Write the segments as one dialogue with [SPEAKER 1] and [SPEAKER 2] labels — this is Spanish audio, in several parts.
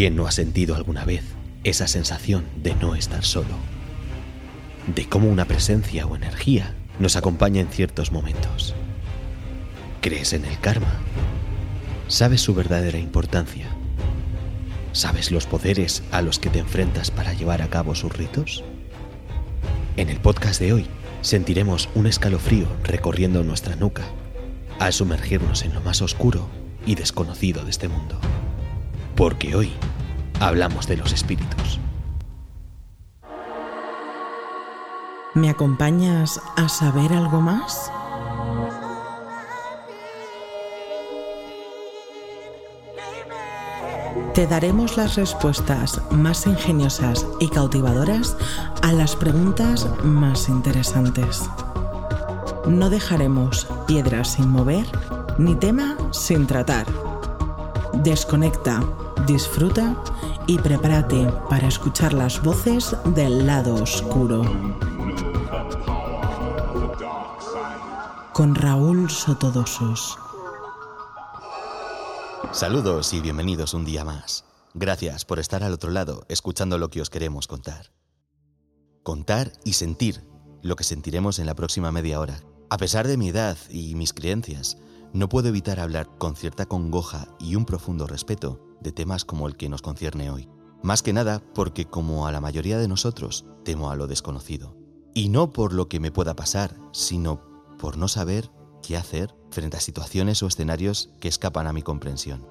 [SPEAKER 1] ¿Quién no ha sentido alguna vez esa sensación de no estar solo? De cómo una presencia o energía nos acompaña en ciertos momentos. ¿Crees en el karma? ¿Sabes su verdadera importancia? ¿Sabes los poderes a los que te enfrentas para llevar a cabo sus ritos? En el podcast de hoy sentiremos un escalofrío recorriendo nuestra nuca al sumergirnos en lo más oscuro y desconocido de este mundo. Porque hoy hablamos de los espíritus.
[SPEAKER 2] ¿Me acompañas a saber algo más? Te daremos las respuestas más ingeniosas y cautivadoras a las preguntas más interesantes. No dejaremos piedras sin mover ni tema sin tratar. Desconecta, disfruta y prepárate para escuchar las voces del lado oscuro. Con Raúl Sotodosos.
[SPEAKER 1] Saludos y bienvenidos un día más. Gracias por estar al otro lado escuchando lo que os queremos contar. Contar y sentir lo que sentiremos en la próxima media hora. A pesar de mi edad y mis creencias, no puedo evitar hablar con cierta congoja y un profundo respeto de temas como el que nos concierne hoy. Más que nada porque como a la mayoría de nosotros, temo a lo desconocido. Y no por lo que me pueda pasar, sino por no saber qué hacer frente a situaciones o escenarios que escapan a mi comprensión.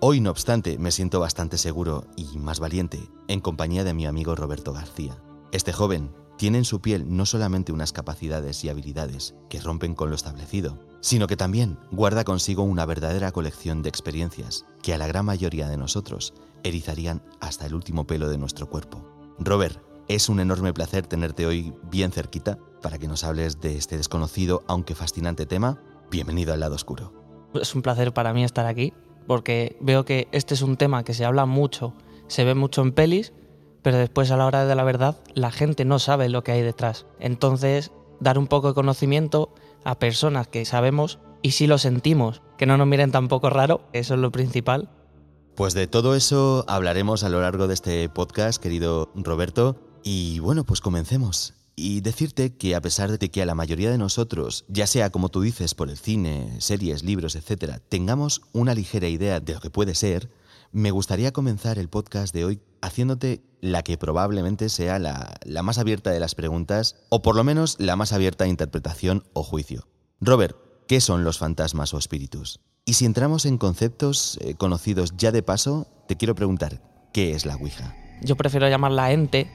[SPEAKER 1] Hoy, no obstante, me siento bastante seguro y más valiente en compañía de mi amigo Roberto García. Este joven tiene en su piel no solamente unas capacidades y habilidades que rompen con lo establecido, sino que también guarda consigo una verdadera colección de experiencias que a la gran mayoría de nosotros erizarían hasta el último pelo de nuestro cuerpo. Robert, es un enorme placer tenerte hoy bien cerquita para que nos hables de este desconocido aunque fascinante tema Bienvenido al lado oscuro.
[SPEAKER 3] Es un placer para mí estar aquí, porque veo que este es un tema que se habla mucho, se ve mucho en pelis, pero después a la hora de la verdad la gente no sabe lo que hay detrás. Entonces, dar un poco de conocimiento a personas que sabemos y si lo sentimos, que no nos miren tampoco raro, eso es lo principal.
[SPEAKER 1] Pues de todo eso hablaremos a lo largo de este podcast, querido Roberto. Y bueno, pues comencemos y decirte que a pesar de que a la mayoría de nosotros, ya sea como tú dices por el cine, series, libros, etc., tengamos una ligera idea de lo que puede ser, me gustaría comenzar el podcast de hoy haciéndote la que probablemente sea la, la más abierta de las preguntas, o por lo menos la más abierta a interpretación o juicio. Robert, ¿qué son los fantasmas o espíritus? Y si entramos en conceptos eh, conocidos ya de paso, te quiero preguntar, ¿qué es la Ouija?
[SPEAKER 3] Yo prefiero llamarla ente.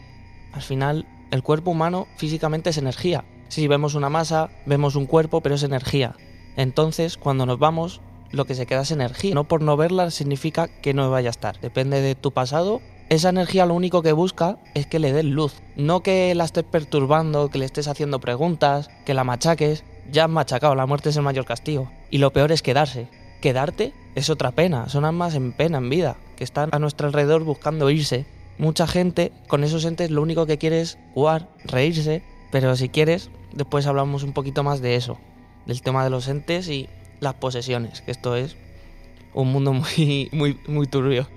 [SPEAKER 3] Al final, el cuerpo humano físicamente es energía. Si vemos una masa, vemos un cuerpo, pero es energía. Entonces, cuando nos vamos, lo que se queda es energía. No por no verla significa que no vaya a estar. Depende de tu pasado. Esa energía lo único que busca es que le des luz. No que la estés perturbando, que le estés haciendo preguntas, que la machaques. Ya has machacado, la muerte es el mayor castigo. Y lo peor es quedarse. Quedarte es otra pena. Son almas en pena, en vida, que están a nuestro alrededor buscando irse mucha gente con esos entes lo único que quiere es jugar, reírse, pero si quieres, después hablamos un poquito más de eso, del tema de los entes y las posesiones, que esto es un mundo muy, muy, muy turbio.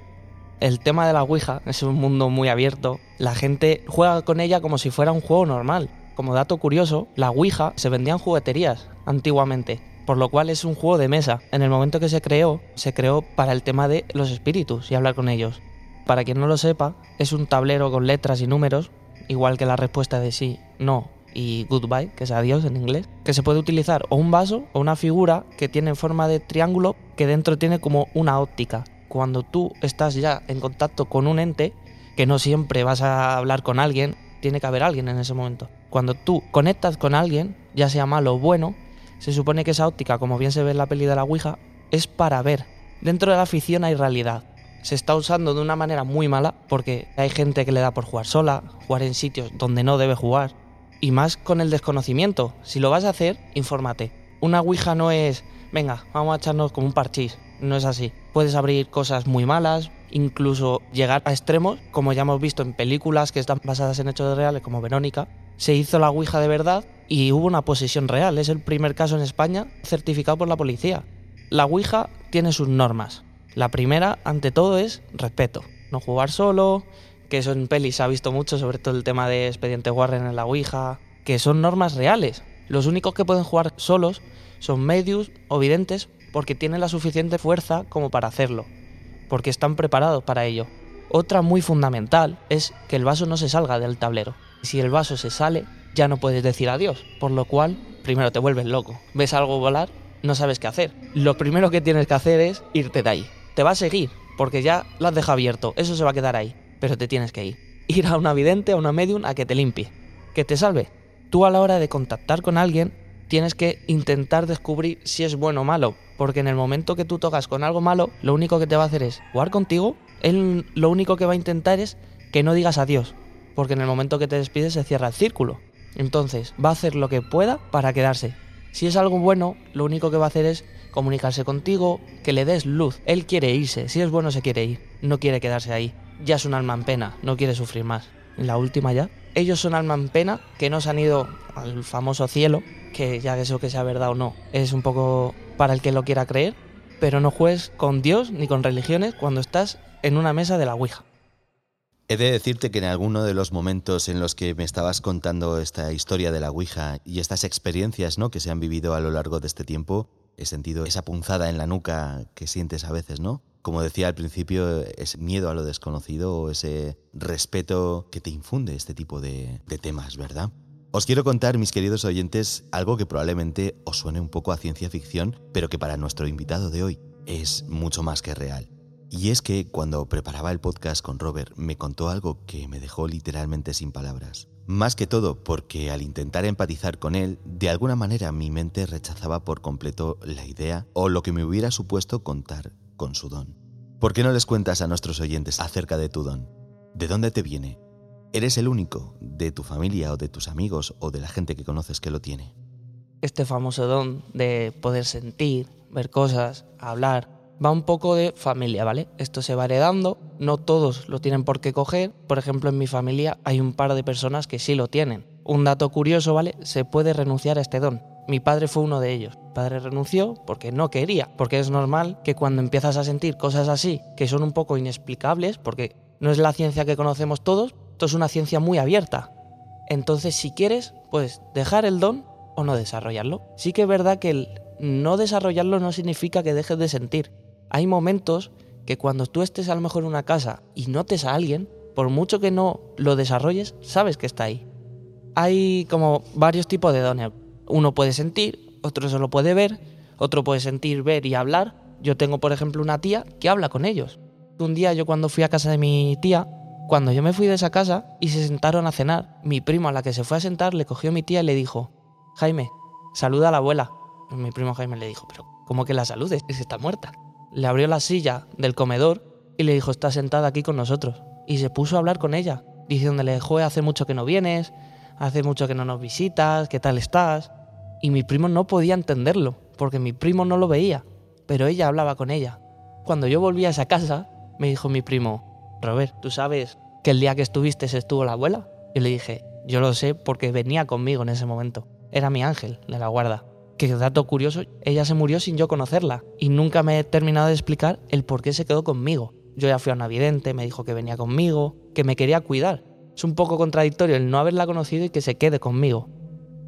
[SPEAKER 3] El tema de la Ouija es un mundo muy abierto. La gente juega con ella como si fuera un juego normal. Como dato curioso, la Ouija se vendía en jugueterías antiguamente, por lo cual es un juego de mesa. En el momento que se creó, se creó para el tema de los espíritus y hablar con ellos. Para quien no lo sepa, es un tablero con letras y números, igual que la respuesta de sí, no y goodbye, que es adiós en inglés, que se puede utilizar o un vaso o una figura que tiene forma de triángulo que dentro tiene como una óptica. Cuando tú estás ya en contacto con un ente, que no siempre vas a hablar con alguien, tiene que haber alguien en ese momento. Cuando tú conectas con alguien, ya sea malo o bueno, se supone que esa óptica, como bien se ve en la peli de la Ouija, es para ver. Dentro de la ficción hay realidad se está usando de una manera muy mala porque hay gente que le da por jugar sola, jugar en sitios donde no debe jugar y más con el desconocimiento. Si lo vas a hacer, infórmate. Una Ouija no es, venga, vamos a echarnos como un parchís. No es así. Puedes abrir cosas muy malas, incluso llegar a extremos, como ya hemos visto en películas que están basadas en hechos reales, como Verónica. Se hizo la Ouija de verdad y hubo una posesión real. Es el primer caso en España certificado por la policía. La Ouija tiene sus normas. La primera, ante todo, es respeto. No jugar solo, que eso en pelis se ha visto mucho, sobre todo el tema de expediente Warren en la Ouija, que son normas reales. Los únicos que pueden jugar solos son medios o videntes porque tienen la suficiente fuerza como para hacerlo, porque están preparados para ello. Otra muy fundamental es que el vaso no se salga del tablero. Si el vaso se sale, ya no puedes decir adiós, por lo cual primero te vuelves loco. Ves algo volar, no sabes qué hacer. Lo primero que tienes que hacer es irte de ahí. Te va a seguir, porque ya lo has dejado abierto, eso se va a quedar ahí, pero te tienes que ir. Ir a una vidente, a una medium, a que te limpie, que te salve. Tú a la hora de contactar con alguien tienes que intentar descubrir si es bueno o malo, porque en el momento que tú tocas con algo malo, lo único que te va a hacer es jugar contigo, él lo único que va a intentar es que no digas adiós, porque en el momento que te despides se cierra el círculo. Entonces, va a hacer lo que pueda para quedarse. Si es algo bueno, lo único que va a hacer es comunicarse contigo, que le des luz. Él quiere irse, si es bueno se quiere ir, no quiere quedarse ahí. Ya es un alma en pena, no quiere sufrir más. la última ya, ellos son alma en pena que no se han ido al famoso cielo, que ya eso que sea verdad o no, es un poco para el que lo quiera creer, pero no juegues con Dios ni con religiones cuando estás en una mesa de la Ouija.
[SPEAKER 1] He de decirte que en alguno de los momentos en los que me estabas contando esta historia de la Ouija y estas experiencias ¿no? que se han vivido a lo largo de este tiempo, he sentido esa punzada en la nuca que sientes a veces, ¿no? Como decía al principio, ese miedo a lo desconocido o ese respeto que te infunde este tipo de, de temas, ¿verdad? Os quiero contar, mis queridos oyentes, algo que probablemente os suene un poco a ciencia ficción, pero que para nuestro invitado de hoy es mucho más que real. Y es que cuando preparaba el podcast con Robert me contó algo que me dejó literalmente sin palabras. Más que todo porque al intentar empatizar con él, de alguna manera mi mente rechazaba por completo la idea o lo que me hubiera supuesto contar con su don. ¿Por qué no les cuentas a nuestros oyentes acerca de tu don? ¿De dónde te viene? ¿Eres el único de tu familia o de tus amigos o de la gente que conoces que lo tiene?
[SPEAKER 3] Este famoso don de poder sentir, ver cosas, hablar, va un poco de familia, ¿vale? Esto se va heredando, no todos lo tienen por qué coger. Por ejemplo, en mi familia hay un par de personas que sí lo tienen. Un dato curioso, ¿vale? Se puede renunciar a este don. Mi padre fue uno de ellos. Mi padre renunció porque no quería, porque es normal que cuando empiezas a sentir cosas así, que son un poco inexplicables, porque no es la ciencia que conocemos todos, esto es una ciencia muy abierta. Entonces, si quieres, pues dejar el don o no desarrollarlo. Sí que es verdad que el no desarrollarlo no significa que dejes de sentir. Hay momentos que cuando tú estés a lo mejor en una casa y notes a alguien, por mucho que no lo desarrolles, sabes que está ahí. Hay como varios tipos de dones. Uno puede sentir, otro solo puede ver, otro puede sentir, ver y hablar. Yo tengo, por ejemplo, una tía que habla con ellos. Un día yo cuando fui a casa de mi tía, cuando yo me fui de esa casa y se sentaron a cenar, mi primo a la que se fue a sentar le cogió a mi tía y le dijo, Jaime, saluda a la abuela. mi primo Jaime le dijo, pero ¿cómo que la saludes? Es está muerta. Le abrió la silla del comedor y le dijo, está sentada aquí con nosotros. Y se puso a hablar con ella, diciéndole, joder, hace mucho que no vienes, hace mucho que no nos visitas, ¿qué tal estás? Y mi primo no podía entenderlo, porque mi primo no lo veía, pero ella hablaba con ella. Cuando yo volví a esa casa, me dijo mi primo, Robert, ¿tú sabes que el día que estuviste se estuvo la abuela? Y le dije, yo lo sé porque venía conmigo en ese momento. Era mi ángel de la guarda. Que dato curioso, ella se murió sin yo conocerla y nunca me he terminado de explicar el por qué se quedó conmigo. Yo ya fui a una vidente, me dijo que venía conmigo, que me quería cuidar. Es un poco contradictorio el no haberla conocido y que se quede conmigo.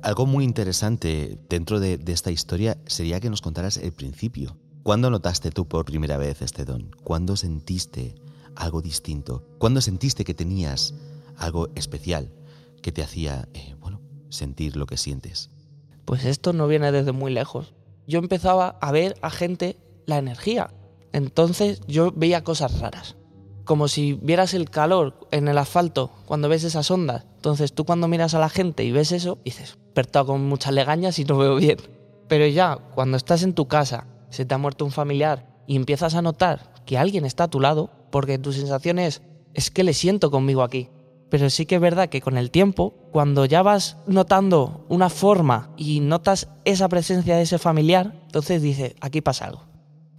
[SPEAKER 1] Algo muy interesante dentro de, de esta historia sería que nos contaras el principio. ¿Cuándo notaste tú por primera vez este don? ¿Cuándo sentiste algo distinto? ¿Cuándo sentiste que tenías algo especial que te hacía, eh, bueno, sentir lo que sientes?
[SPEAKER 3] Pues esto no viene desde muy lejos. Yo empezaba a ver a gente la energía. Entonces yo veía cosas raras. Como si vieras el calor en el asfalto cuando ves esas ondas. Entonces tú cuando miras a la gente y ves eso, dices, despertado con muchas legañas y no veo bien. Pero ya, cuando estás en tu casa se te ha muerto un familiar y empiezas a notar que alguien está a tu lado, porque tu sensación es, es que le siento conmigo aquí. Pero sí que es verdad que con el tiempo, cuando ya vas notando una forma y notas esa presencia de ese familiar, entonces dices, aquí pasa algo.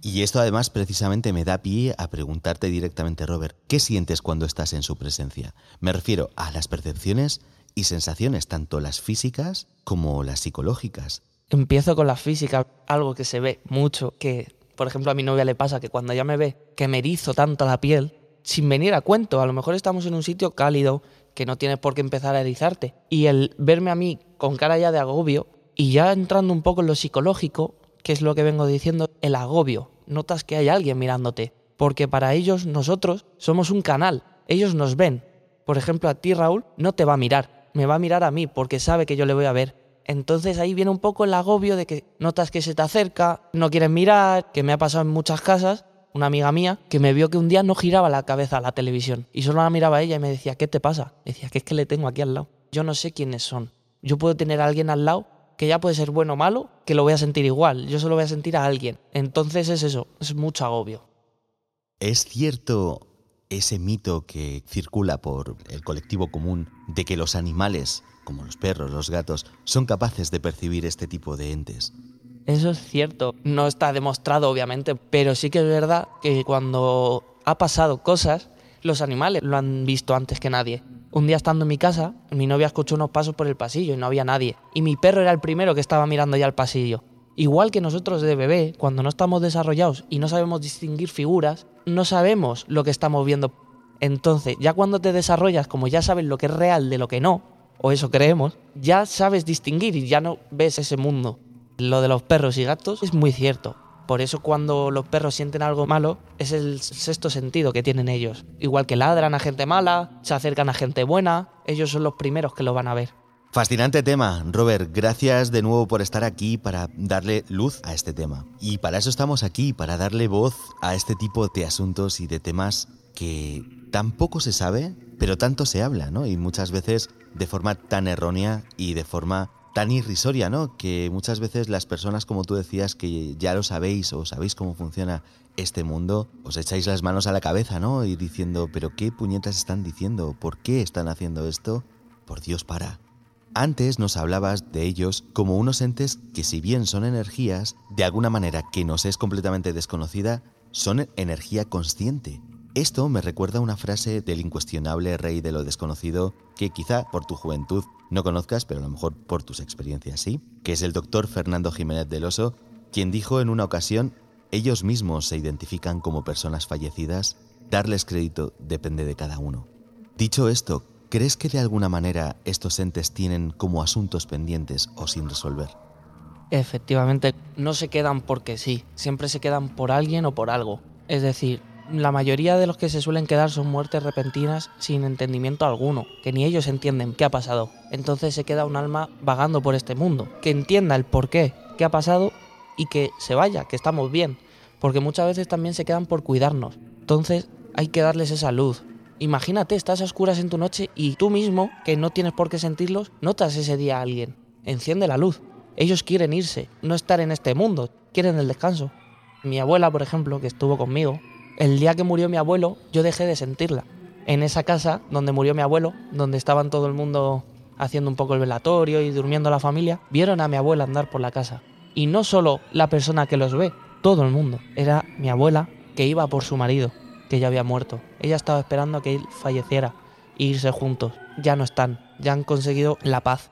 [SPEAKER 1] Y esto además precisamente me da pie a preguntarte directamente, Robert, ¿qué sientes cuando estás en su presencia? Me refiero a las percepciones y sensaciones, tanto las físicas como las psicológicas.
[SPEAKER 3] Empiezo con la física, algo que se ve mucho, que por ejemplo a mi novia le pasa que cuando ella me ve que me erizo tanto la piel, sin venir a cuento. A lo mejor estamos en un sitio cálido, que no tienes por qué empezar a erizarte. Y el verme a mí con cara ya de agobio, y ya entrando un poco en lo psicológico, que es lo que vengo diciendo, el agobio. Notas que hay alguien mirándote, porque para ellos nosotros somos un canal, ellos nos ven. Por ejemplo, a ti Raúl no te va a mirar, me va a mirar a mí porque sabe que yo le voy a ver. Entonces ahí viene un poco el agobio de que notas que se te acerca, no quieres mirar, que me ha pasado en muchas casas, una amiga mía que me vio que un día no giraba la cabeza a la televisión y solo la miraba ella y me decía, ¿qué te pasa? decía, que es que le tengo aquí al lado. Yo no sé quiénes son. Yo puedo tener a alguien al lado que ya puede ser bueno o malo, que lo voy a sentir igual. Yo solo voy a sentir a alguien. Entonces es eso, es mucho agobio.
[SPEAKER 1] ¿Es cierto ese mito que circula por el colectivo común de que los animales, como los perros, los gatos, son capaces de percibir este tipo de entes?
[SPEAKER 3] Eso es cierto. No está demostrado, obviamente, pero sí que es verdad que cuando ha pasado cosas, los animales lo han visto antes que nadie. Un día estando en mi casa, mi novia escuchó unos pasos por el pasillo y no había nadie. Y mi perro era el primero que estaba mirando ya al pasillo. Igual que nosotros de bebé, cuando no estamos desarrollados y no sabemos distinguir figuras, no sabemos lo que estamos viendo. Entonces, ya cuando te desarrollas, como ya sabes lo que es real de lo que no, o eso creemos, ya sabes distinguir y ya no ves ese mundo. Lo de los perros y gatos es muy cierto. Por eso cuando los perros sienten algo malo, es el sexto sentido que tienen ellos. Igual que ladran a gente mala, se acercan a gente buena, ellos son los primeros que lo van a ver.
[SPEAKER 1] Fascinante tema, Robert. Gracias de nuevo por estar aquí para darle luz a este tema. Y para eso estamos aquí, para darle voz a este tipo de asuntos y de temas que tampoco se sabe, pero tanto se habla, ¿no? Y muchas veces de forma tan errónea y de forma tan irrisoria, ¿no? Que muchas veces las personas, como tú decías, que ya lo sabéis o sabéis cómo funciona este mundo, os echáis las manos a la cabeza, ¿no? Y diciendo, pero ¿qué puñetas están diciendo? ¿Por qué están haciendo esto? Por Dios, para. Antes nos hablabas de ellos como unos entes que si bien son energías, de alguna manera que nos es completamente desconocida, son energía consciente. Esto me recuerda una frase del incuestionable rey de lo desconocido que quizá por tu juventud no conozcas, pero a lo mejor por tus experiencias sí, que es el doctor Fernando Jiménez del Oso, quien dijo en una ocasión, ellos mismos se identifican como personas fallecidas, darles crédito depende de cada uno. Dicho esto, ¿crees que de alguna manera estos entes tienen como asuntos pendientes o sin resolver?
[SPEAKER 3] Efectivamente, no se quedan porque sí, siempre se quedan por alguien o por algo. Es decir, la mayoría de los que se suelen quedar son muertes repentinas sin entendimiento alguno, que ni ellos entienden qué ha pasado. Entonces se queda un alma vagando por este mundo, que entienda el por qué, qué ha pasado y que se vaya, que estamos bien, porque muchas veces también se quedan por cuidarnos. Entonces hay que darles esa luz. Imagínate, estás a oscuras en tu noche y tú mismo, que no tienes por qué sentirlos, notas ese día a alguien. Enciende la luz. Ellos quieren irse, no estar en este mundo, quieren el descanso. Mi abuela, por ejemplo, que estuvo conmigo, el día que murió mi abuelo, yo dejé de sentirla. En esa casa donde murió mi abuelo, donde estaban todo el mundo haciendo un poco el velatorio y durmiendo la familia, vieron a mi abuela andar por la casa. Y no solo la persona que los ve, todo el mundo. Era mi abuela que iba por su marido, que ya había muerto. Ella estaba esperando a que él falleciera e irse juntos. Ya no están, ya han conseguido la paz.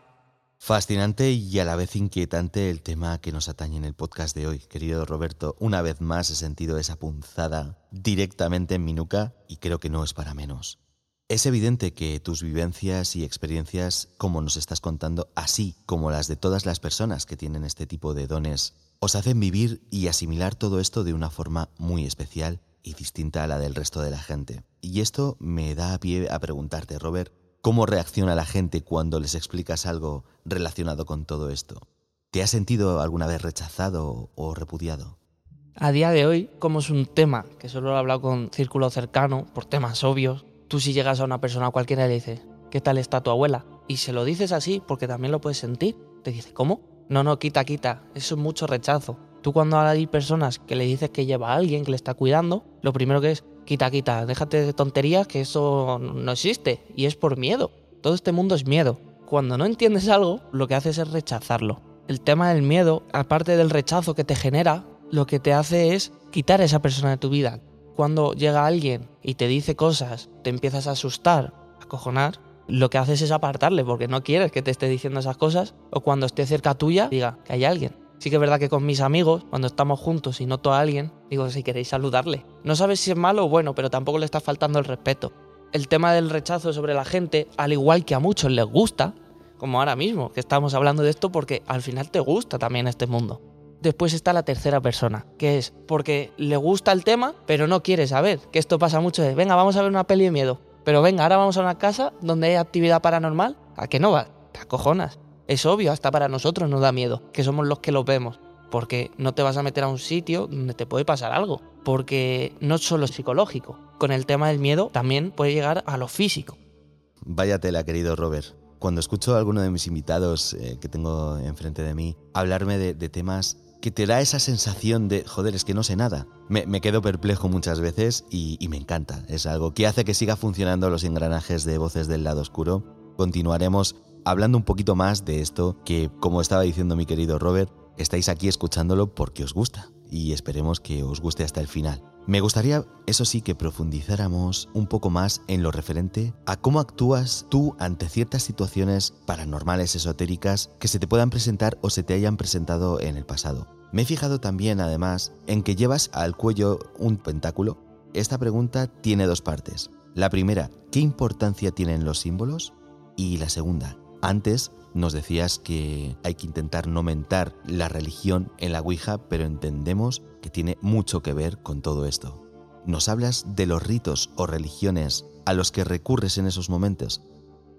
[SPEAKER 1] Fascinante y a la vez inquietante el tema que nos atañe en el podcast de hoy. Querido Roberto, una vez más he sentido esa punzada directamente en mi nuca y creo que no es para menos. Es evidente que tus vivencias y experiencias, como nos estás contando, así como las de todas las personas que tienen este tipo de dones, os hacen vivir y asimilar todo esto de una forma muy especial y distinta a la del resto de la gente. Y esto me da a pie a preguntarte, Robert, ¿Cómo reacciona la gente cuando les explicas algo relacionado con todo esto? ¿Te has sentido alguna vez rechazado o repudiado?
[SPEAKER 3] A día de hoy, como es un tema que solo he hablado con círculo cercano, por temas obvios, tú si llegas a una persona cualquiera y le dices, ¿qué tal está tu abuela? Y se lo dices así porque también lo puedes sentir. Te dice, ¿cómo? No, no, quita, quita. Eso es mucho rechazo. Tú cuando hay personas que le dices que lleva a alguien que le está cuidando, lo primero que es, quita, quita, déjate de tonterías que eso no existe y es por miedo. Todo este mundo es miedo. Cuando no entiendes algo, lo que haces es rechazarlo. El tema del miedo, aparte del rechazo que te genera, lo que te hace es quitar a esa persona de tu vida. Cuando llega alguien y te dice cosas, te empiezas a asustar, a cojonar, lo que haces es apartarle porque no quieres que te esté diciendo esas cosas o cuando esté cerca tuya diga que hay alguien. Sí que es verdad que con mis amigos, cuando estamos juntos y noto a alguien, digo, si queréis saludarle. No sabes si es malo o bueno, pero tampoco le está faltando el respeto. El tema del rechazo sobre la gente, al igual que a muchos les gusta, como ahora mismo, que estamos hablando de esto porque al final te gusta también este mundo. Después está la tercera persona, que es porque le gusta el tema, pero no quiere saber, que esto pasa mucho de, venga, vamos a ver una peli de miedo, pero venga, ahora vamos a una casa donde hay actividad paranormal, ¿a qué no va? Te acojonas. Es obvio, hasta para nosotros nos da miedo, que somos los que los vemos. Porque no te vas a meter a un sitio donde te puede pasar algo. Porque no es solo psicológico. Con el tema del miedo también puede llegar a lo físico.
[SPEAKER 1] Vaya tela, querido Robert. Cuando escucho a alguno de mis invitados eh, que tengo enfrente de mí hablarme de, temas que te da esa sensación de, joder, es que no sé nada. Me, quedo perplejo muchas veces y, y, me encanta. Es algo que hace que siga funcionando los engranajes de voces del lado oscuro. Continuaremos hablando un poquito más de esto que, como estaba diciendo mi querido Robert, estáis aquí escuchándolo porque os gusta y esperemos que os guste hasta el final. Me gustaría, eso sí, que profundizáramos un poco más en lo referente a cómo actúas tú ante ciertas situaciones paranormales esotéricas que se te puedan presentar o se te hayan presentado en el pasado. Me he fijado también, además, en que llevas al cuello un pentáculo. Esta pregunta tiene dos partes. La primera, ¿qué importancia tienen los símbolos? Y la segunda, antes nos decías que hay que intentar no mentar la religión en la Ouija, pero entendemos que tiene mucho que ver con todo esto. ¿Nos hablas de los ritos o religiones a los que recurres en esos momentos?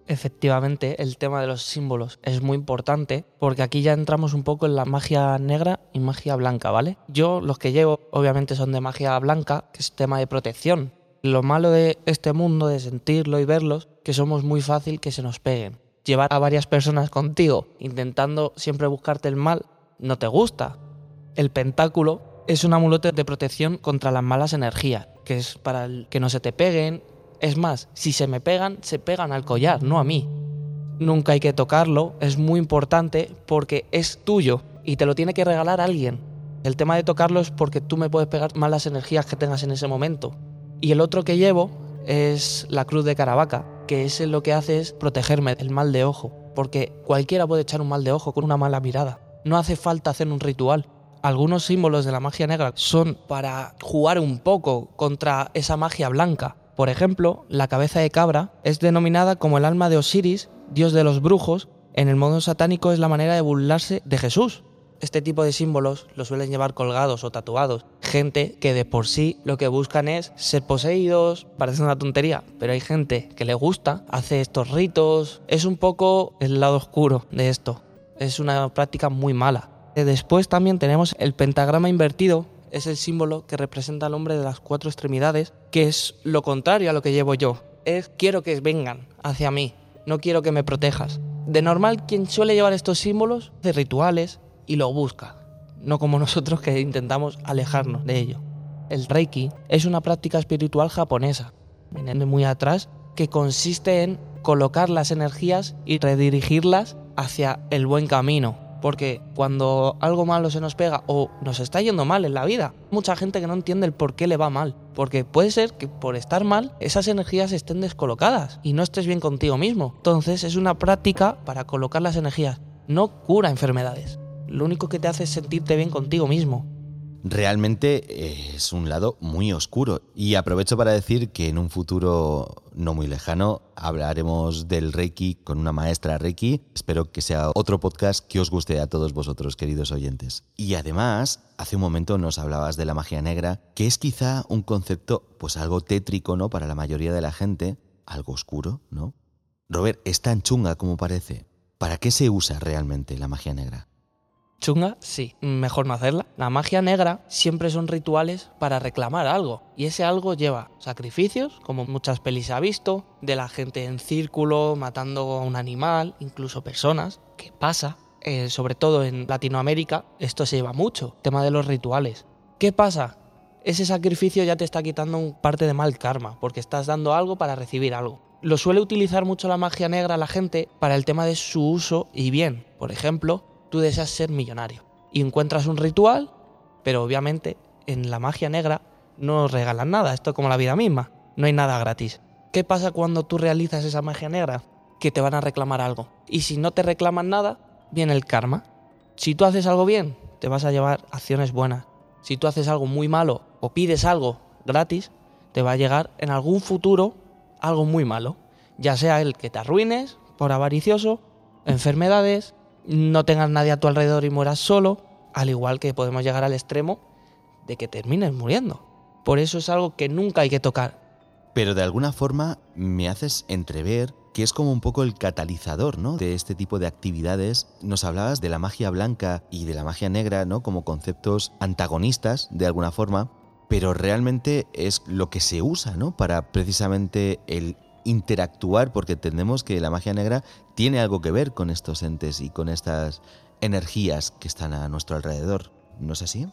[SPEAKER 3] Efectivamente, el tema de los símbolos es muy importante porque aquí ya entramos un poco en la magia negra y magia blanca, ¿vale? Yo los que llevo obviamente son de magia blanca, que es tema de protección. Lo malo de este mundo, de sentirlo y verlos, que somos muy fácil que se nos peguen llevar a varias personas contigo intentando siempre buscarte el mal no te gusta. El pentáculo es un amuleto de protección contra las malas energías, que es para que no se te peguen. Es más, si se me pegan, se pegan al collar, no a mí. Nunca hay que tocarlo, es muy importante porque es tuyo y te lo tiene que regalar alguien. El tema de tocarlo es porque tú me puedes pegar malas energías que tengas en ese momento. Y el otro que llevo es la cruz de Caravaca, que ese lo que hace es protegerme del mal de ojo, porque cualquiera puede echar un mal de ojo con una mala mirada. No hace falta hacer un ritual. Algunos símbolos de la magia negra son para jugar un poco contra esa magia blanca. Por ejemplo, la cabeza de cabra es denominada como el alma de Osiris, dios de los brujos. En el modo satánico es la manera de burlarse de Jesús, este tipo de símbolos los suelen llevar colgados o tatuados. Gente que de por sí lo que buscan es ser poseídos, parece una tontería, pero hay gente que le gusta, hace estos ritos. Es un poco el lado oscuro de esto. Es una práctica muy mala. Después también tenemos el pentagrama invertido, es el símbolo que representa al hombre de las cuatro extremidades, que es lo contrario a lo que llevo yo. Es quiero que vengan hacia mí, no quiero que me protejas. De normal, quien suele llevar estos símbolos de rituales y lo busca, no como nosotros que intentamos alejarnos de ello. El Reiki es una práctica espiritual japonesa, viene muy atrás, que consiste en colocar las energías y redirigirlas hacia el buen camino. Porque cuando algo malo se nos pega o nos está yendo mal en la vida, mucha gente que no entiende el por qué le va mal. Porque puede ser que por estar mal esas energías estén descolocadas y no estés bien contigo mismo. Entonces es una práctica para colocar las energías. No cura enfermedades lo único que te hace es sentirte bien contigo mismo.
[SPEAKER 1] Realmente eh, es un lado muy oscuro y aprovecho para decir que en un futuro no muy lejano hablaremos del Reiki con una maestra Reiki. Espero que sea otro podcast que os guste a todos vosotros, queridos oyentes. Y además, hace un momento nos hablabas de la magia negra, que es quizá un concepto pues algo tétrico, ¿no? Para la mayoría de la gente, algo oscuro, ¿no? Robert, ¿es tan chunga como parece? ¿Para qué se usa realmente la magia negra?
[SPEAKER 3] Chunga, sí, mejor no hacerla. La magia negra siempre son rituales para reclamar algo. Y ese algo lleva sacrificios, como muchas pelis ha visto, de la gente en círculo, matando a un animal, incluso personas, ¿Qué pasa. Eh, sobre todo en Latinoamérica, esto se lleva mucho, tema de los rituales. ¿Qué pasa? Ese sacrificio ya te está quitando un parte de mal karma, porque estás dando algo para recibir algo. Lo suele utilizar mucho la magia negra la gente para el tema de su uso y bien. Por ejemplo, tú deseas ser millonario y encuentras un ritual, pero obviamente en la magia negra no regalan nada, esto es como la vida misma, no hay nada gratis. ¿Qué pasa cuando tú realizas esa magia negra? Que te van a reclamar algo. Y si no te reclaman nada, viene el karma. Si tú haces algo bien, te vas a llevar acciones buenas. Si tú haces algo muy malo o pides algo gratis, te va a llegar en algún futuro algo muy malo. Ya sea el que te arruines por avaricioso, enfermedades, no tengas nadie a tu alrededor y mueras solo, al igual que podemos llegar al extremo de que termines muriendo. Por eso es algo que nunca hay que tocar.
[SPEAKER 1] Pero de alguna forma me haces entrever que es como un poco el catalizador, ¿no? De este tipo de actividades. Nos hablabas de la magia blanca y de la magia negra, ¿no? Como conceptos antagonistas, de alguna forma, pero realmente es lo que se usa, ¿no? Para precisamente el interactuar, porque entendemos que la magia negra tiene algo que ver con estos entes y con estas energías que están a nuestro alrededor. ¿No es así?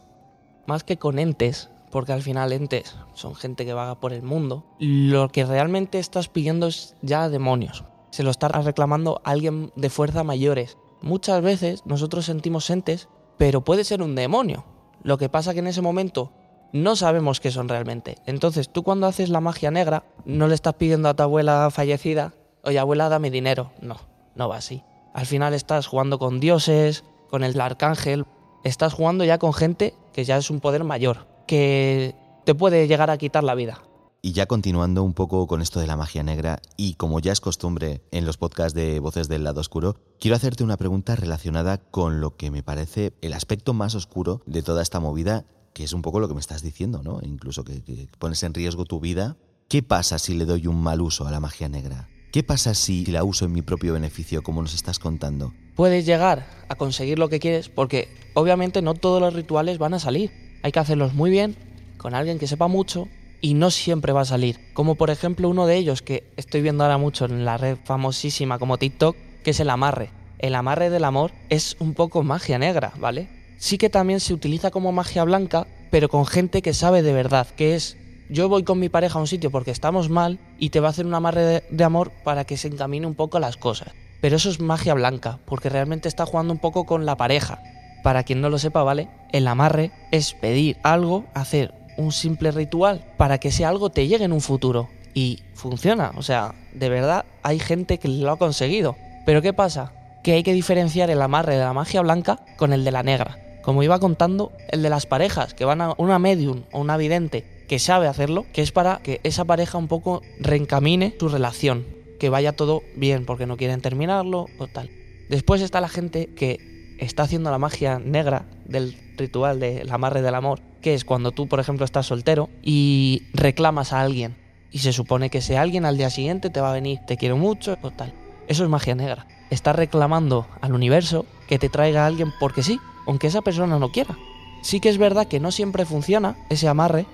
[SPEAKER 3] Más que con entes, porque al final entes son gente que vaga por el mundo, lo que realmente estás pidiendo es ya demonios. Se lo está reclamando alguien de fuerza mayores. Muchas veces nosotros sentimos entes, pero puede ser un demonio. Lo que pasa que en ese momento no sabemos qué son realmente. Entonces tú cuando haces la magia negra, no le estás pidiendo a tu abuela fallecida, oye abuela, dame dinero. No, no va así. Al final estás jugando con dioses, con el arcángel, estás jugando ya con gente que ya es un poder mayor que te puede llegar a quitar la vida.
[SPEAKER 1] Y ya continuando un poco con esto de la magia negra, y como ya es costumbre en los podcasts de Voces del Lado Oscuro, quiero hacerte una pregunta relacionada con lo que me parece el aspecto más oscuro de toda esta movida, que es un poco lo que me estás diciendo, ¿no? Incluso que, pones en riesgo tu vida. ¿Qué pasa si le doy un mal uso a la magia negra? ¿Qué pasa si la uso en mi propio beneficio, como nos estás contando?
[SPEAKER 3] Puedes llegar a conseguir lo que quieres, porque obviamente no todos los rituales van a salir hay que hacerlos muy bien, con alguien que sepa mucho y no siempre va a salir. Como por ejemplo uno de ellos que estoy viendo ahora mucho en la red famosísima como TikTok, que es el amarre. El amarre del amor es un poco magia negra, ¿vale? Sí que también se utiliza como magia blanca, pero con gente que sabe de verdad, que es yo voy con mi pareja a un sitio porque estamos mal y te va a hacer un amarre de, amor para que se encamine un poco las cosas. Pero eso es magia blanca, porque realmente está jugando un poco con la pareja. Para quien no lo sepa, ¿vale? El amarre es pedir algo, hacer un simple ritual para que ese algo te llegue en un futuro. Y funciona, o sea, de verdad hay gente que lo ha conseguido. Pero ¿qué pasa? Que hay que diferenciar el amarre de la magia blanca con el de la negra. Como iba contando, el de las parejas que van a una medium o una vidente que sabe hacerlo, que es para que esa pareja un poco reencamine su relación, que vaya todo bien porque no quieren terminarlo o tal. Después está la gente que está haciendo la magia negra del ritual del amarre del amor, que es cuando tú, por ejemplo, estás soltero y reclamas a alguien. Y se supone que ese alguien al día siguiente te va a venir, te quiero mucho o tal. Eso es magia negra. Estás reclamando al universo que te traiga a alguien porque sí, aunque esa persona no quiera. Sí que es verdad que no siempre funciona ese amarre,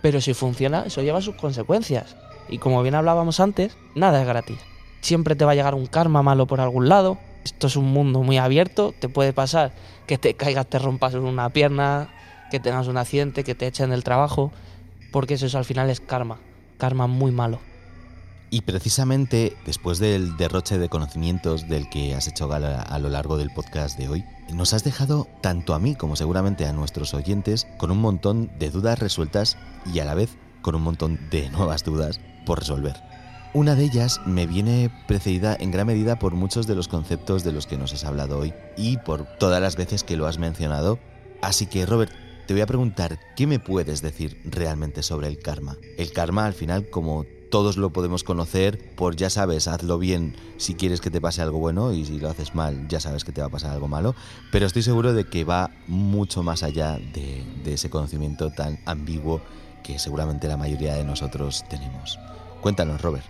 [SPEAKER 3] pero si funciona, eso lleva sus consecuencias. Y como bien hablábamos antes, nada es gratis. Siempre te va a llegar un karma malo por algún lado, esto es un mundo muy abierto, te puede pasar que te caigas, te rompas una pierna, que tengas un accidente, que te echen del trabajo, porque eso, al final es karma, karma muy malo.
[SPEAKER 1] Y precisamente después del derroche de conocimientos del que has hecho gala a lo largo del podcast de hoy, nos has dejado tanto a mí como seguramente a nuestros oyentes con un montón de dudas resueltas y a la vez con un montón de nuevas dudas por resolver. Una de ellas me viene precedida en gran medida por muchos de los conceptos de los que nos has hablado hoy y por todas las veces que lo has mencionado. Así que, Robert, te voy a preguntar, ¿qué me puedes decir realmente sobre el karma? El karma, al final, como todos lo podemos conocer, por ya sabes, hazlo bien si quieres que te pase algo bueno y si lo haces mal, ya sabes que te va a pasar algo malo. Pero estoy seguro de que va mucho más allá de, ese conocimiento tan ambiguo que seguramente la mayoría de nosotros tenemos. Cuéntanos, Robert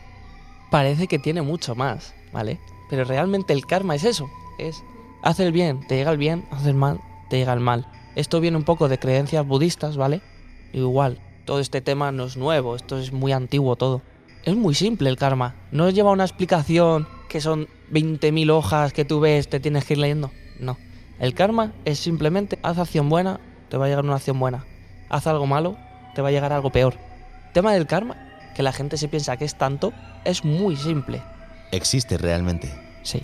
[SPEAKER 3] parece que tiene mucho más, ¿vale? Pero realmente el karma es eso, es hacer el bien, te llega el bien, hacer el mal, te llega el mal. Esto viene un poco de creencias budistas, ¿vale? Igual, todo este tema no es nuevo, esto es muy antiguo todo. Es muy simple el karma, no lleva una explicación que son 20.000 hojas que tú ves, te tienes que ir leyendo. No, el karma es simplemente haz acción buena, te va a llegar una acción buena. Haz algo malo, te va a llegar algo peor. El tema del karma, que la gente se piensa que es tanto, es muy simple.
[SPEAKER 1] ¿Existe realmente?
[SPEAKER 3] Sí.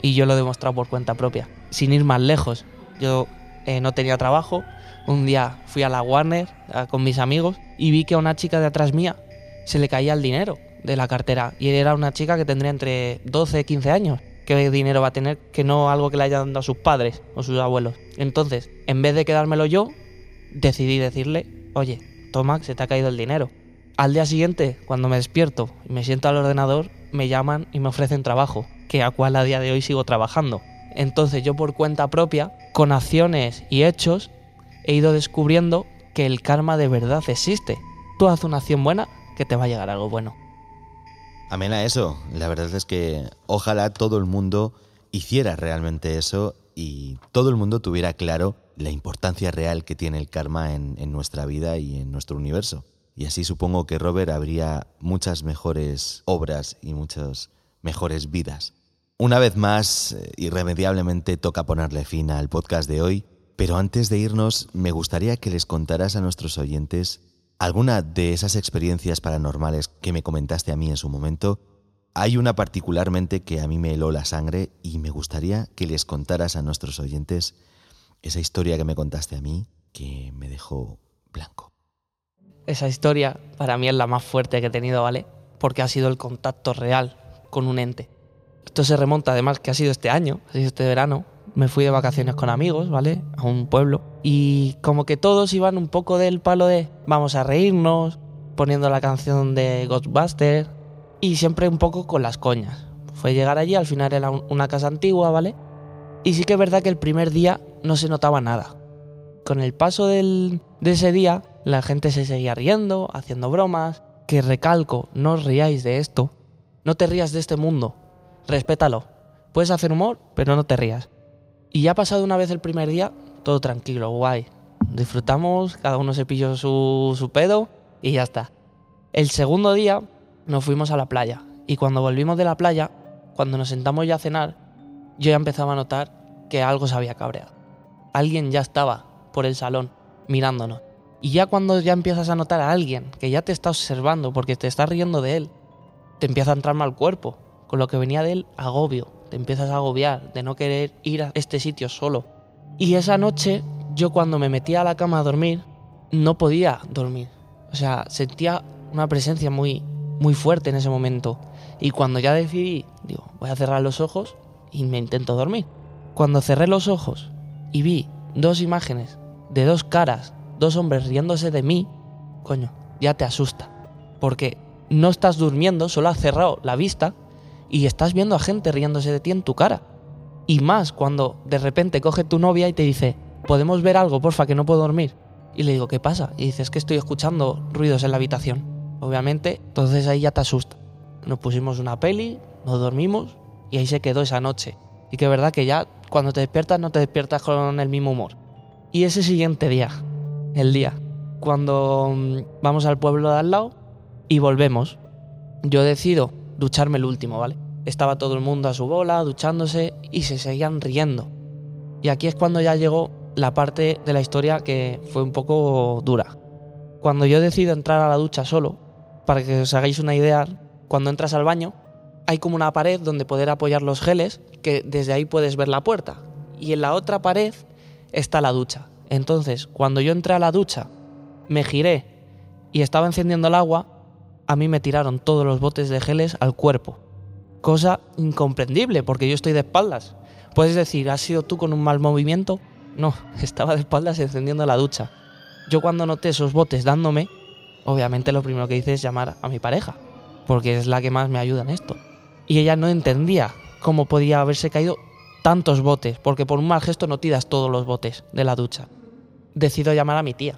[SPEAKER 3] Y yo lo he demostrado por cuenta propia. Sin ir más lejos. Yo eh, no tenía trabajo. Un día fui a la Warner con mis amigos y vi que a una chica de atrás mía se le caía el dinero de la cartera. Y era una chica que tendría entre 12 y 15 años. qué dinero va a tener que no algo que le hayan dado a sus padres o sus abuelos. Entonces, en vez de quedármelo yo, decidí decirle, oye, toma, se te ha caído el dinero. Al día siguiente, cuando me despierto y me siento al ordenador, me llaman y me ofrecen trabajo, que a cual a día de hoy sigo trabajando. Entonces yo por cuenta propia, con acciones y hechos, he ido descubriendo que el karma de verdad existe. Tú haz una acción buena que te va a llegar algo bueno.
[SPEAKER 1] Amén a eso. La verdad es que ojalá todo el mundo hiciera realmente eso y todo el mundo tuviera claro la importancia real que tiene el karma en, en nuestra vida y en nuestro universo. Y así supongo que Robert habría muchas mejores obras y muchas mejores vidas. Una vez más, eh, irremediablemente toca ponerle fin al podcast de hoy, pero antes de irnos me gustaría que les contaras a nuestros oyentes alguna de esas experiencias paranormales que me comentaste a mí en su momento. Hay una particularmente que a mí me heló la sangre y me gustaría que les contaras a nuestros oyentes esa historia que me contaste a mí que me dejó blanco.
[SPEAKER 3] Esa historia para mí es la más fuerte que he tenido, ¿vale? Porque ha sido el contacto real con un ente. Esto se remonta además que ha sido este año, ha sido este verano. Me fui de vacaciones con amigos, ¿vale? A un pueblo. Y como que todos iban un poco del palo de vamos a reírnos, poniendo la canción de Ghostbusters y siempre un poco con las coñas. Fue llegar allí, al final era una casa antigua, ¿vale? Y sí que es verdad que el primer día no se notaba nada. Con el paso del, de ese día la gente se seguía riendo, haciendo bromas, que recalco, no os riáis de esto, no te rías de este mundo, respétalo. Puedes hacer humor, pero no te rías. Y ya pasado una vez el primer día, todo tranquilo, guay. Disfrutamos, cada uno se pilló su, su pedo y ya está. El segundo día nos fuimos a la playa y cuando volvimos de la playa, cuando nos sentamos ya a cenar, yo ya empezaba a notar que algo se había cabreado. Alguien ya estaba por el salón mirándonos. Y ya cuando ya empiezas a notar a alguien que ya te está observando porque te está riendo de él, te empieza a entrar mal cuerpo. Con lo que venía de él, agobio. Te empiezas a agobiar de no querer ir a este sitio solo. Y esa noche, yo cuando me metía a la cama a dormir, no podía dormir. O sea, sentía una presencia muy, muy fuerte en ese momento. Y cuando ya decidí, digo, voy a cerrar los ojos y me intento dormir. Cuando cerré los ojos y vi dos imágenes de dos caras dos hombres riéndose de mí, coño, ya te asusta. Porque no estás durmiendo, solo has cerrado la vista y estás viendo a gente riéndose de ti en tu cara. Y más cuando de repente coge tu novia y te dice, ¿podemos ver algo, porfa, que no puedo dormir? Y le digo, ¿qué pasa? Y dices que estoy escuchando ruidos en la habitación. Obviamente, entonces ahí ya te asusta. Nos pusimos una peli, nos dormimos y ahí se quedó esa noche. Y que es verdad que ya cuando te despiertas no te despiertas con el mismo humor. Y ese siguiente día, el día. Cuando mm, vamos al pueblo de al lado y volvemos, yo decido ducharme el último, ¿vale? Estaba todo el mundo a su bola, duchándose y se seguían riendo. Y aquí es cuando ya llegó la parte de la historia que fue un poco dura. Cuando yo decido entrar a la ducha solo, para que os hagáis una idea, cuando entras al baño, hay como una pared donde poder apoyar los geles, que desde ahí puedes ver la puerta. Y en la otra pared está la ducha. Entonces, cuando yo entré a la ducha, me giré y estaba encendiendo el agua, a mí me tiraron todos los botes de geles al cuerpo. Cosa incomprendible, porque yo estoy de espaldas. Puedes decir, ¿has sido tú con un mal movimiento? No, estaba de espaldas encendiendo la ducha. Yo cuando noté esos botes dándome, obviamente lo primero que hice es llamar a mi pareja, porque es la que más me ayuda en esto. Y ella no entendía cómo podía haberse caído tantos botes, porque por un mal gesto no tiras todos los botes de la ducha decido llamar a mi tía,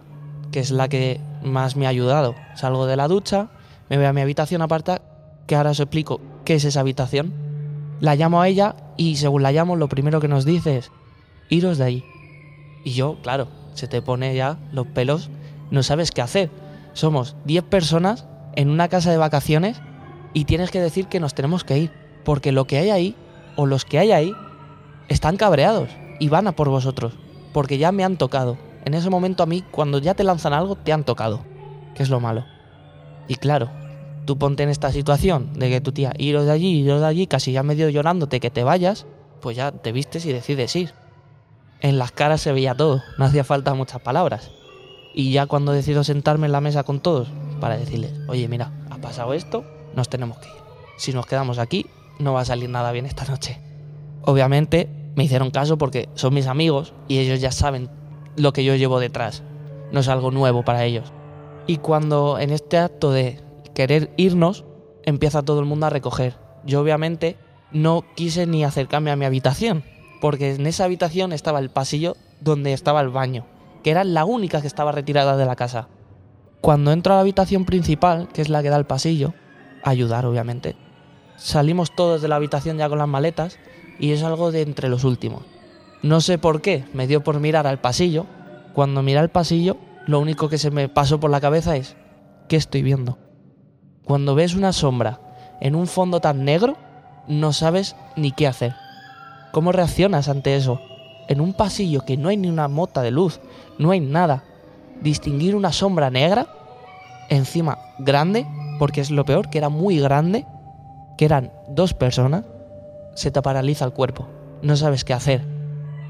[SPEAKER 3] que es la que más me ha ayudado. Salgo de la ducha, me voy a mi habitación aparta, que ahora os explico qué es esa habitación. La llamo a ella y según la llamo lo primero que nos dice es, iros de ahí. Y yo, claro, se te pone ya los pelos, no sabes qué hacer. Somos 10 personas en una casa de vacaciones y tienes que decir que nos tenemos que ir, porque lo que hay ahí, o los que hay ahí, están cabreados y van a por vosotros, porque ya me han tocado, en ese momento a mí, cuando ya te lanzan algo, te han tocado, que es lo malo. Y claro, tú ponte en esta situación de que tu tía, iros de allí, iros de allí, casi ya medio llorándote que te vayas, pues ya te vistes y decides ir. En las caras se veía todo, no hacía falta muchas palabras. Y ya cuando decido sentarme en la mesa con todos, para decirles, oye, mira, ha pasado esto, nos tenemos que ir. Si nos quedamos aquí, no va a salir nada bien esta noche. Obviamente me hicieron caso porque son mis amigos y ellos ya saben lo que yo llevo detrás. No es algo nuevo para ellos. Y cuando en este acto de querer irnos, empieza todo el mundo a recoger. Yo obviamente no quise ni acercarme a mi habitación, porque en esa habitación estaba el pasillo donde estaba el baño, que era la única que estaba retirada de la casa. Cuando entro a la habitación principal, que es la que da al pasillo, ayudar obviamente, salimos todos de la habitación ya con las maletas y es algo de entre los últimos. No sé por qué, me dio por mirar al pasillo. Cuando miré al pasillo, lo único que se me pasó por la cabeza es, ¿qué estoy viendo? Cuando ves una sombra en un fondo tan negro, no sabes ni qué hacer. ¿Cómo reaccionas ante eso? En un pasillo que no hay ni una mota de luz, no hay nada. Distinguir una sombra negra, encima grande, porque es lo peor, que era muy grande, que eran dos personas, se te paraliza el cuerpo. No sabes qué hacer.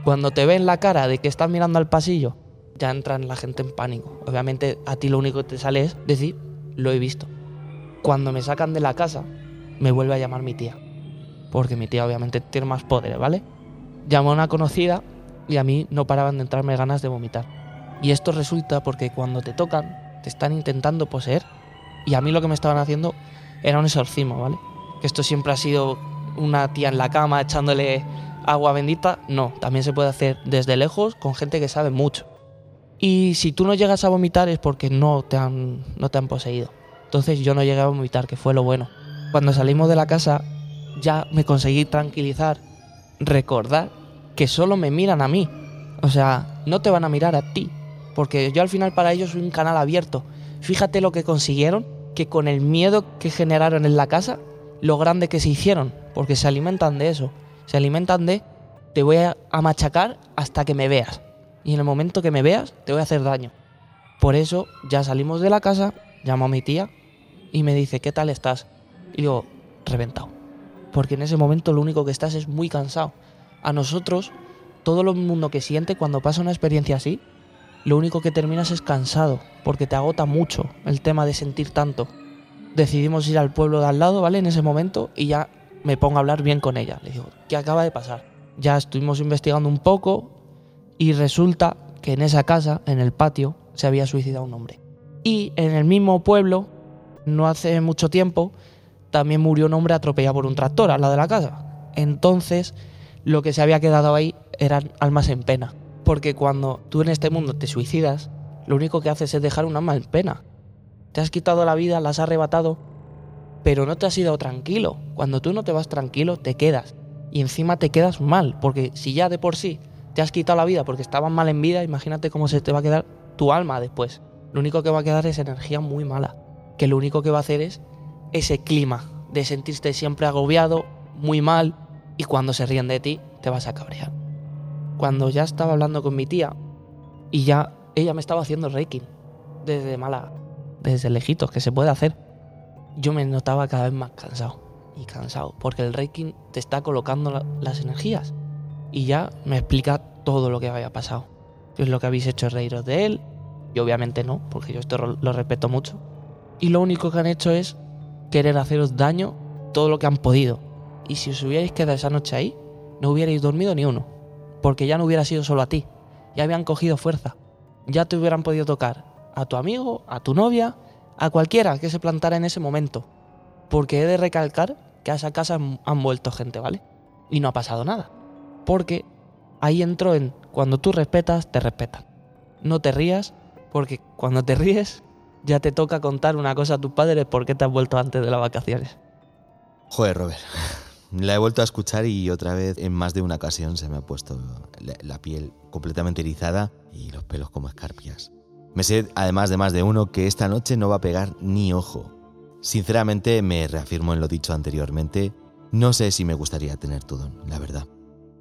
[SPEAKER 3] Cuando te ven la cara de que estás mirando al pasillo, ya entran la gente en pánico. Obviamente a ti lo único que te sale es decir, lo he visto. Cuando me sacan de la casa, me vuelve a llamar mi tía. Porque mi tía obviamente tiene más poder, ¿vale? Llamó a una conocida y a mí no paraban de entrarme ganas de vomitar. Y esto resulta porque cuando te tocan, te están intentando poseer. Y a mí lo que me estaban haciendo era un exorcismo, ¿vale? Que esto siempre ha sido una tía en la cama echándole agua bendita. No, también se puede hacer desde lejos con gente que sabe mucho. Y si tú no llegas a vomitar es porque no te han, no te han poseído. Entonces yo no llegué a vomitar, que fue lo bueno. Cuando salimos de la casa ya me conseguí tranquilizar, recordar que solo me miran a mí. O sea, no te van a mirar a ti. Porque yo al final para ellos soy un canal abierto. Fíjate lo que consiguieron, que con el miedo que generaron en la casa, lo grande que se hicieron. Porque se alimentan de eso. Se alimentan de, te voy a machacar hasta que me veas. Y en el momento que me veas, te voy a hacer daño. Por eso ya salimos de la casa, llamo a mi tía y me dice, ¿qué tal estás? Y digo, reventado. Porque en ese momento lo único que estás es muy cansado. A nosotros, todo el mundo que siente cuando pasa una experiencia así, lo único que terminas es cansado, porque te agota mucho el tema de sentir tanto. Decidimos ir al pueblo de al lado, ¿vale? En ese momento y ya me pongo a hablar bien con ella. Le digo, ¿qué acaba de pasar? Ya estuvimos investigando un poco y resulta que en esa casa, en el patio, se había suicidado un hombre. Y en el mismo pueblo no hace mucho tiempo también murió un hombre atropellado por un tractor al lado de la casa. Entonces, lo que se había quedado ahí eran almas en pena. Porque cuando tú en este mundo te suicidas, lo único que haces es dejar un alma en pena. Te has quitado la vida, la has arrebatado, pero no te has ido tranquilo. Cuando tú no te vas tranquilo, te quedas. Y encima te quedas mal, porque si ya de por sí te has quitado la vida porque estabas mal en vida, imagínate cómo se te va a quedar tu alma después. Lo único que va a quedar es energía muy mala que lo único que va a hacer es ese clima de sentirte siempre agobiado, muy mal, y cuando se ríen de ti te vas a cabrear. Cuando ya estaba hablando con mi tía y ya ella me estaba haciendo reiki desde mala, desde lejitos, que se puede hacer, yo me notaba cada vez más cansado y cansado, porque el reiki te está colocando las energías y ya me explica todo lo que había pasado. ¿Qué es lo que habéis hecho reíros de él? Y obviamente no, porque yo esto lo respeto mucho y lo único que han hecho es querer haceros daño todo lo que han podido. Y si os hubierais quedado esa noche ahí, no hubierais dormido ni uno, porque ya no hubiera sido solo a ti, ya habían cogido fuerza, ya te hubieran podido tocar a tu amigo, a tu novia, a cualquiera que se plantara en ese momento. Porque he de recalcar que a esa casa han vuelto gente, ¿vale? Y no ha pasado nada. Porque ahí entró en cuando tú respetas, te respetan. No te rías, porque cuando te ríes, ya te toca contar una cosa a tus padres por qué te has vuelto antes de las vacaciones.
[SPEAKER 1] Joder, Robert. La he vuelto a escuchar y otra vez en más de una ocasión se me ha puesto la, piel completamente erizada y los pelos como escarpias. Me sé, además de más de uno, que esta noche no va a pegar ni ojo. Sinceramente, me reafirmo en lo dicho anteriormente, no sé si me gustaría tener tu don, la verdad.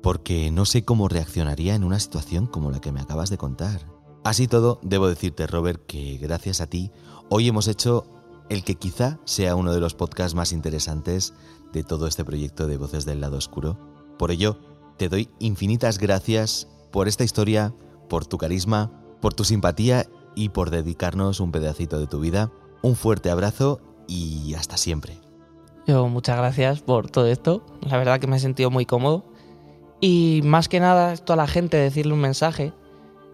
[SPEAKER 1] Porque no sé cómo reaccionaría en una situación como la que me acabas de contar. Así todo, debo decirte, Robert, que gracias a ti, hoy hemos hecho el que quizá sea uno de los podcasts más interesantes de todo este proyecto de Voces del Lado Oscuro. Por ello, te doy infinitas gracias por esta historia, por tu carisma, por tu simpatía y por dedicarnos un pedacito de tu vida. Un fuerte abrazo y hasta siempre.
[SPEAKER 3] Yo muchas gracias por todo esto. La verdad que me he sentido muy cómodo Y más que nada, esto a la gente decirle un mensaje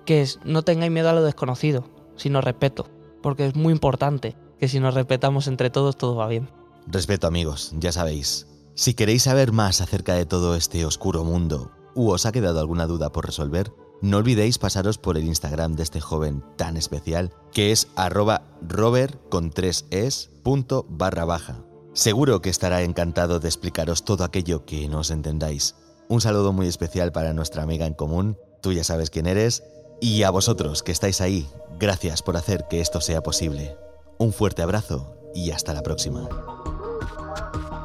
[SPEAKER 3] que es no tengáis miedo a lo desconocido, sino respeto, porque es muy importante que si nos respetamos entre todos todo va bien.
[SPEAKER 1] Respeto amigos, ya sabéis. Si queréis saber más acerca de todo este oscuro mundo, u os ha quedado alguna duda por resolver, no olvidéis pasaros por el Instagram de este joven tan especial, que es arroba robert con tres es punto barra baja. Seguro que estará encantado de explicaros todo aquello que no os entendáis. Un saludo muy especial para nuestra amiga en común, tú ya sabes quién eres, y a vosotros que estáis ahí, gracias por hacer que esto sea posible. Un fuerte abrazo y hasta la próxima.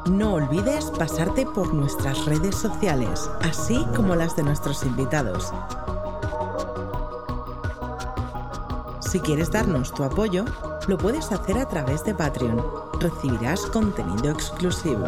[SPEAKER 2] No olvides pasarte por nuestras redes sociales, así como las de nuestros invitados. Si quieres darnos tu apoyo, lo puedes hacer a través de Patreon. Recibirás contenido exclusivo.